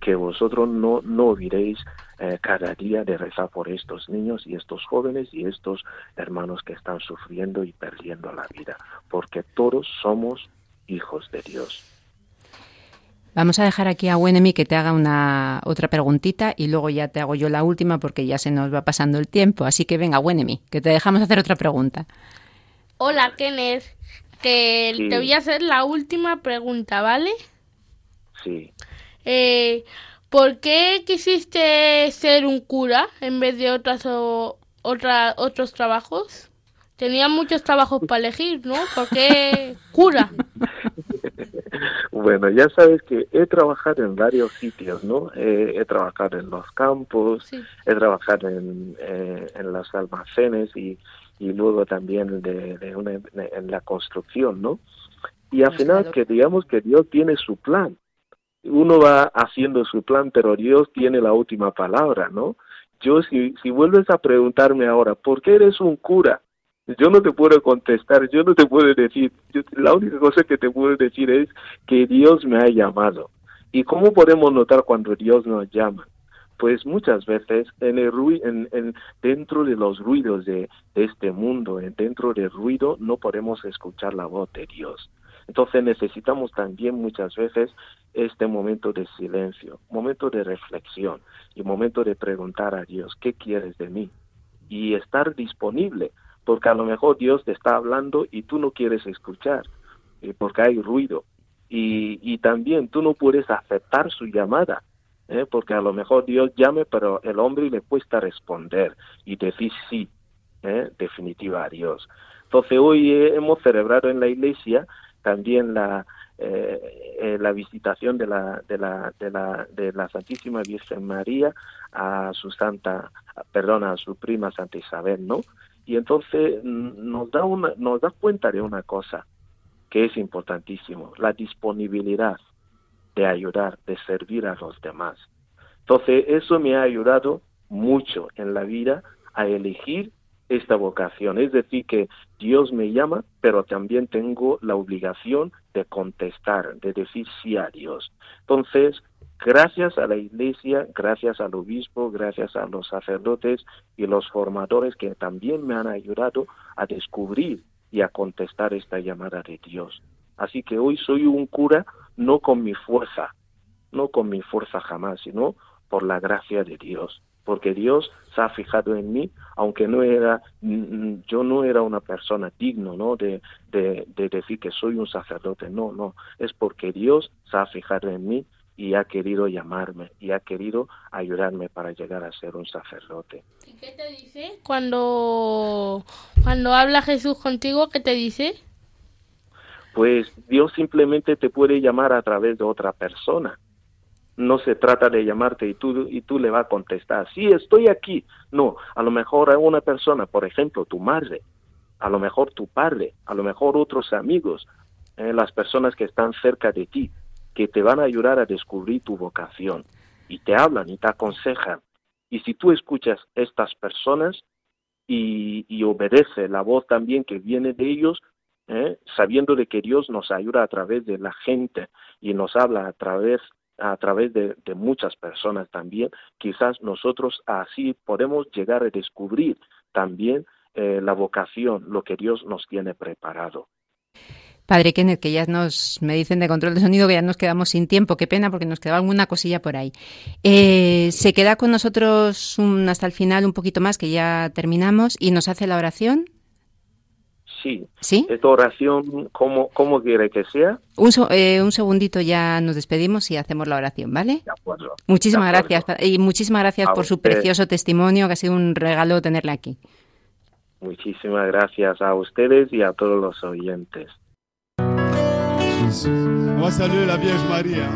que vosotros no, no olvidéis eh, cada día de rezar por estos niños y estos jóvenes y estos hermanos que están sufriendo y perdiendo la vida, porque todos somos hijos de Dios. Vamos a dejar aquí a Wenemi que te haga una otra preguntita y luego ya te hago yo la última porque ya se nos va pasando el tiempo. Así que venga, Wenemi, que te dejamos hacer otra pregunta. Hola, Kenneth, que te voy a hacer la última pregunta, ¿vale? Sí. Eh, ¿Por qué quisiste ser un cura en vez de otras o, otra, otros trabajos? Tenía muchos trabajos para elegir, ¿no? ¿Por qué cura? Bueno, ya sabes que he trabajado en varios sitios, ¿no? he trabajado en los campos, he trabajado en, eh, en los almacenes y, y luego también de, en la construcción, ¿no? Y al final que digamos que Dios tiene su plan uno va haciendo su plan, pero Dios tiene la última palabra, ¿no? Yo, si, si vuelves a preguntarme ahora, ¿por qué eres un cura? Yo no te puedo contestar, yo no te puedo decir, la única cosa que te puedo decir es que Dios me ha llamado. ¿Y cómo podemos notar cuando Dios nos llama? Pues muchas veces en el en, en, dentro de los ruidos de, de este mundo, dentro del ruido, no podemos escuchar la voz de Dios. Entonces necesitamos también muchas veces este momento de silencio, momento de reflexión y momento de preguntar a Dios, ¿qué quieres de mí? Y estar disponible, porque a lo mejor Dios te está hablando y tú no quieres escuchar, porque hay ruido. Y, y también tú no puedes aceptar su llamada, ¿eh? porque a lo mejor Dios llame, pero el hombre le cuesta responder y decir sí, ¿eh? definitiva a Dios. Entonces hoy hemos celebrado en la iglesia también la, eh, eh, la visitación de la, de, la, de, la, de la Santísima Virgen María a su santa, perdón, a su prima Santa Isabel, ¿no? Y entonces nos da, una, nos da cuenta de una cosa que es importantísimo, la disponibilidad de ayudar, de servir a los demás. Entonces, eso me ha ayudado mucho en la vida a elegir esta vocación. Es decir, que Dios me llama, pero también tengo la obligación de contestar, de decir sí a Dios. Entonces, gracias a la Iglesia, gracias al obispo, gracias a los sacerdotes y los formadores que también me han ayudado a descubrir y a contestar esta llamada de Dios. Así que hoy soy un cura no con mi fuerza, no con mi fuerza jamás, sino por la gracia de Dios porque Dios se ha fijado en mí, aunque no era, yo no era una persona digno, ¿no? De, de, decir que soy un sacerdote, no, no, es porque Dios se ha fijado en mí y ha querido llamarme y ha querido ayudarme para llegar a ser un sacerdote. ¿Y qué te dice cuando, cuando habla Jesús contigo? ¿Qué te dice? Pues Dios simplemente te puede llamar a través de otra persona no se trata de llamarte y tú, y tú le vas a contestar, sí, estoy aquí. No, a lo mejor a una persona, por ejemplo, tu madre, a lo mejor tu padre, a lo mejor otros amigos, eh, las personas que están cerca de ti, que te van a ayudar a descubrir tu vocación y te hablan y te aconsejan. Y si tú escuchas estas personas y, y obedeces la voz también que viene de ellos, eh, sabiendo de que Dios nos ayuda a través de la gente y nos habla a través a través de, muchas personas también, quizás nosotros así podemos llegar a descubrir también eh, la vocación, lo que Dios nos tiene preparado. Padre Kenneth, que ya nos me dicen de control de sonido que ya nos quedamos sin tiempo, qué pena porque nos quedaba alguna cosilla por ahí. Eh, se queda con nosotros hasta el final un poquito más, que ya terminamos, y nos hace la oración. Sí. ¿Sí? Esta oración, ¿cómo, cómo quiere que sea? Un, eh, un segundito ya nos despedimos y hacemos la oración, ¿vale? De acuerdo. Muchísimas gracias. Y muchísimas gracias por su precioso testimonio, que ha sido un regalo tenerla aquí. Muchísimas gracias a ustedes y a todos los oyentes. Vamos a la Vierge María.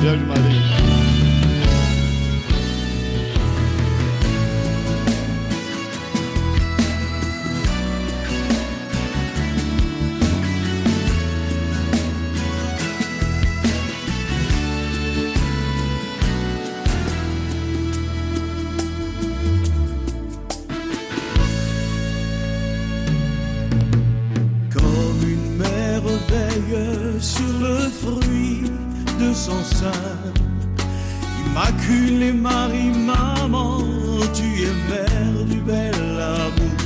Vierge María. Sein. Immaculée Marie, maman, tu es mère du bel amour.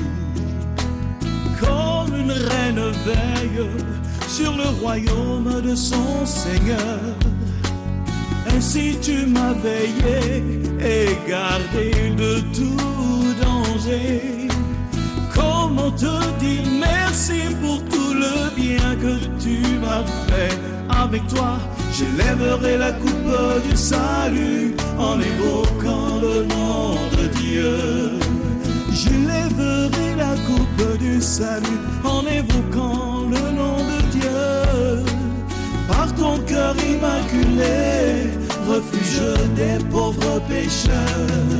Comme une reine veille sur le royaume de son Seigneur. Ainsi tu m'as veillé et gardé de tout danger. Comment te dire merci pour tout le bien que tu m'as fait avec toi? J'élèverai la coupe du salut en évoquant le nom de Dieu. J'élèverai la coupe du salut en évoquant le nom de Dieu. Par ton cœur immaculé, refuge des pauvres pécheurs.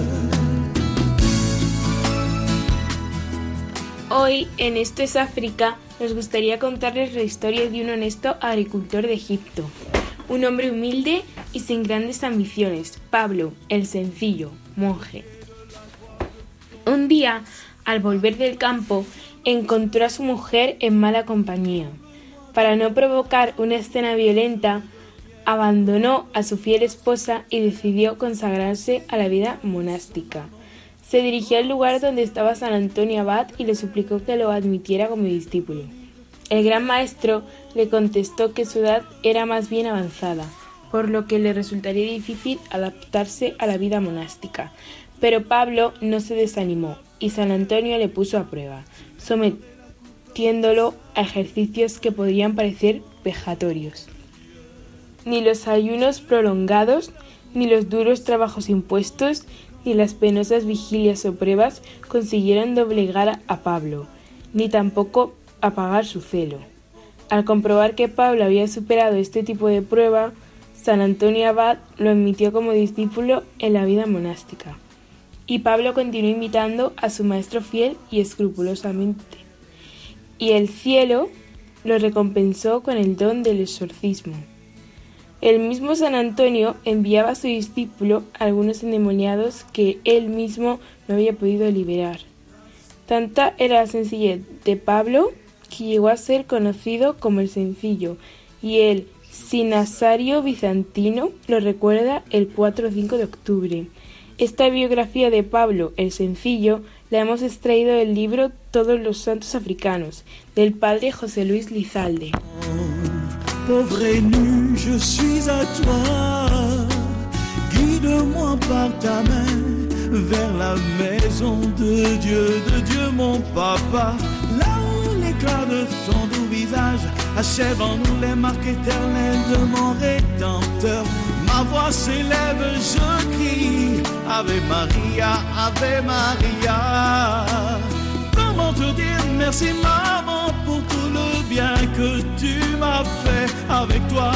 Hoy, en Esto es África, nos gustaría contarles la historia de un honesto agricultor de Egipto. Un hombre humilde y sin grandes ambiciones, Pablo, el sencillo, monje. Un día, al volver del campo, encontró a su mujer en mala compañía. Para no provocar una escena violenta, abandonó a su fiel esposa y decidió consagrarse a la vida monástica. Se dirigió al lugar donde estaba San Antonio Abad y le suplicó que lo admitiera como discípulo. El gran maestro le contestó que su edad era más bien avanzada, por lo que le resultaría difícil adaptarse a la vida monástica. Pero Pablo no se desanimó y San Antonio le puso a prueba, sometiéndolo a ejercicios que podrían parecer vejatorios. Ni los ayunos prolongados, ni los duros trabajos impuestos, ni las penosas vigilias o pruebas consiguieron doblegar a Pablo, ni tampoco apagar su celo. Al comprobar que Pablo había superado este tipo de prueba, San Antonio Abad lo admitió como discípulo en la vida monástica. Y Pablo continuó invitando a su maestro fiel y escrupulosamente. Y el cielo lo recompensó con el don del exorcismo. El mismo San Antonio enviaba a su discípulo algunos endemoniados que él mismo no había podido liberar. Tanta era la sencillez de Pablo que llegó a ser conocido como el sencillo, y el Sinasario bizantino lo recuerda el 4 o 5 de octubre. Esta biografía de Pablo el Sencillo la hemos extraído del libro Todos los Santos Africanos, del padre José Luis Lizalde. pauvre nu, je suis à toi. Guide-moi par ta main vers la maison de Dieu, de Dieu mon papa. De son doux visage achève en nous les marques éternelles de mon rédempteur. Ma voix s'élève, je crie Ave Maria, Ave Maria. Comment te dire merci maman pour tout le bien que tu m'as fait avec toi?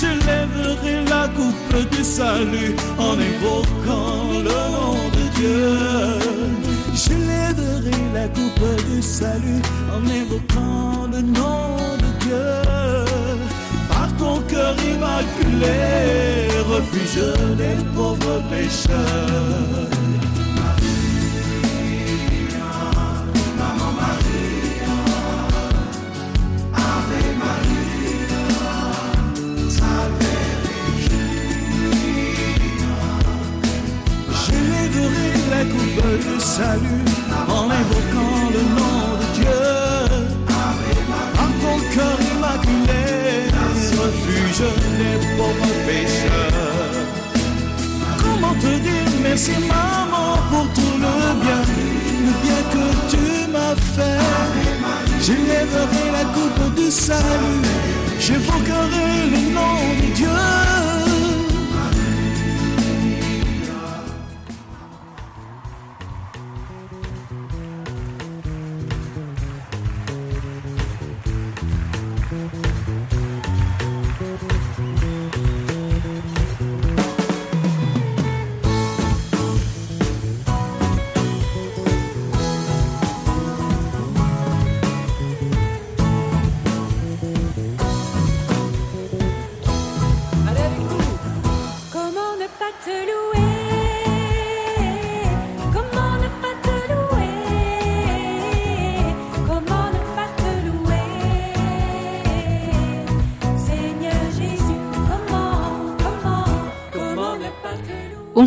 Je lèverai la coupe du salut en évoquant le nom de Dieu. Je lèverai la coupe du salut en évoquant le nom de Dieu. Par ton cœur immaculé, refuge des pauvres pécheurs. J'élèverai la coupe du salut en invoquant le nom de Dieu. Par ton cœur immaculé, refuge des pauvres pécheurs. Comment te dire merci maman pour tout le bien, le bien que tu m'as fait? J'élèverai la coupe du salut, j'évoquerai le nom de Dieu.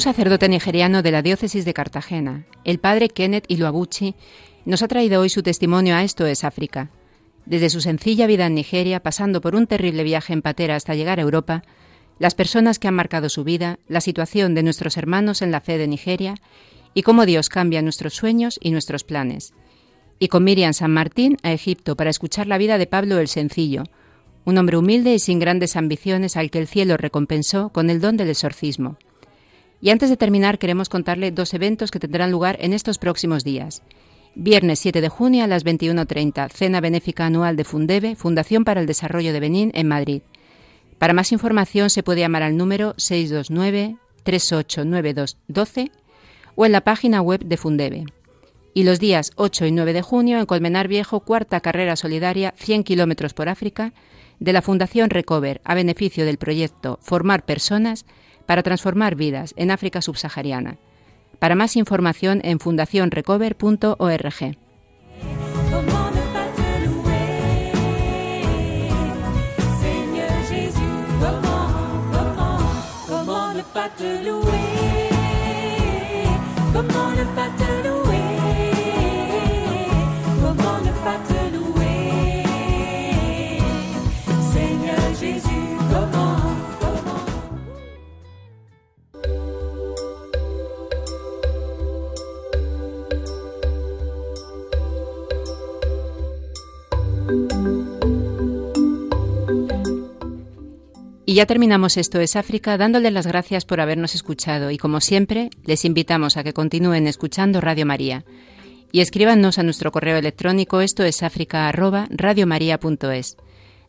Sacerdote nigeriano de la diócesis de Cartagena, el padre Kenneth Iluabuchi, nos ha traído hoy su testimonio a Esto es África. Desde su sencilla vida en Nigeria, pasando por un terrible viaje en patera hasta llegar a Europa, las personas que han marcado su vida, la situación de nuestros hermanos en la fe de Nigeria y cómo Dios cambia nuestros sueños y nuestros planes. Y con Miriam San Martín a Egipto para escuchar la vida de Pablo el Sencillo, un hombre humilde y sin grandes ambiciones al que el cielo recompensó con el don del exorcismo. Y antes de terminar queremos contarle dos eventos que tendrán lugar en estos próximos días. Viernes 7 de junio a las 21.30, Cena Benéfica Anual de Fundebe, Fundación para el Desarrollo de Benín, en Madrid. Para más información se puede llamar al número 629-389212 o en la página web de Fundebe. Y los días 8 y 9 de junio en Colmenar Viejo, cuarta carrera solidaria 100 kilómetros por África de la Fundación Recover a beneficio del proyecto Formar Personas para transformar vidas en África subsahariana. Para más información en fundacionrecover.org. Y ya terminamos Esto es África dándole las gracias por habernos escuchado. Y como siempre les invitamos a que continúen escuchando Radio María. Y escríbanos a nuestro correo electrónico esto es.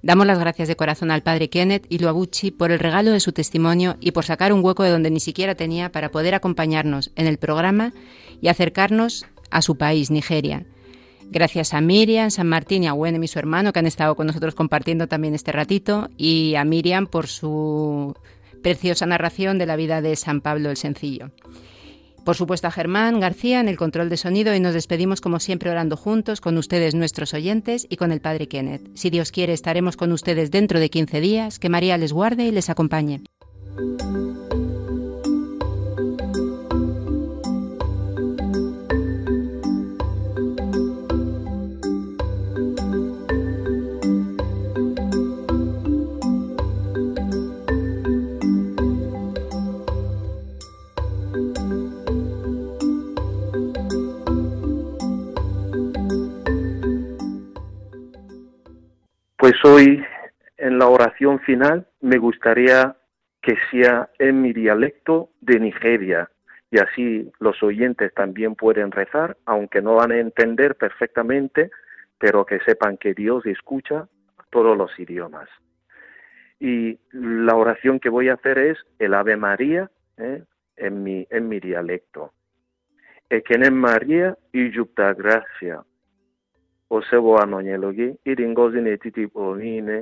Damos las gracias de corazón al padre Kenneth y Luabuchi por el regalo de su testimonio y por sacar un hueco de donde ni siquiera tenía para poder acompañarnos en el programa y acercarnos a su país, Nigeria. Gracias a Miriam, San Martín y a Wenem y su hermano que han estado con nosotros compartiendo también este ratito y a Miriam por su preciosa narración de la vida de San Pablo el Sencillo. Por supuesto a Germán García en el control de sonido y nos despedimos como siempre orando juntos con ustedes nuestros oyentes y con el Padre Kenneth. Si Dios quiere estaremos con ustedes dentro de 15 días. Que María les guarde y les acompañe. Hoy, en la oración final, me gustaría que sea en mi dialecto de Nigeria y así los oyentes también pueden rezar, aunque no van a entender perfectamente, pero que sepan que Dios escucha todos los idiomas. Y la oración que voy a hacer es el Ave María ¿eh? en, mi, en mi dialecto. Ekene María y Yupta Gracia. Osebo anọnyelu gị ịdị ngọzi n'etiti ikporo niile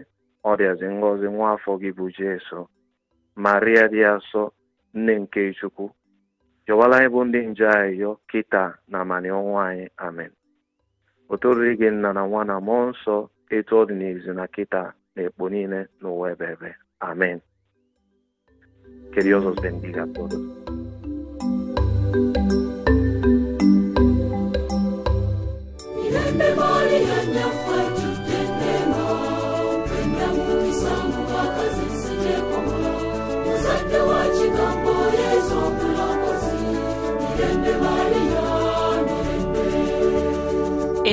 ọ dịazi ngọzi nwa afọ gị bụ jesu. Maria dị asọ nne nke chukwu. Jọwala anyị bụ ndị nje anyị yọ kịta na amanị ọnwa anyị. Amen. Otoriri gị nna na nwa na mmụọ nsọ etu ọ dị n'izu na kịta na ekpo niile n'ụwa ebe ebe. Amen. Que Dios os bendiga a todos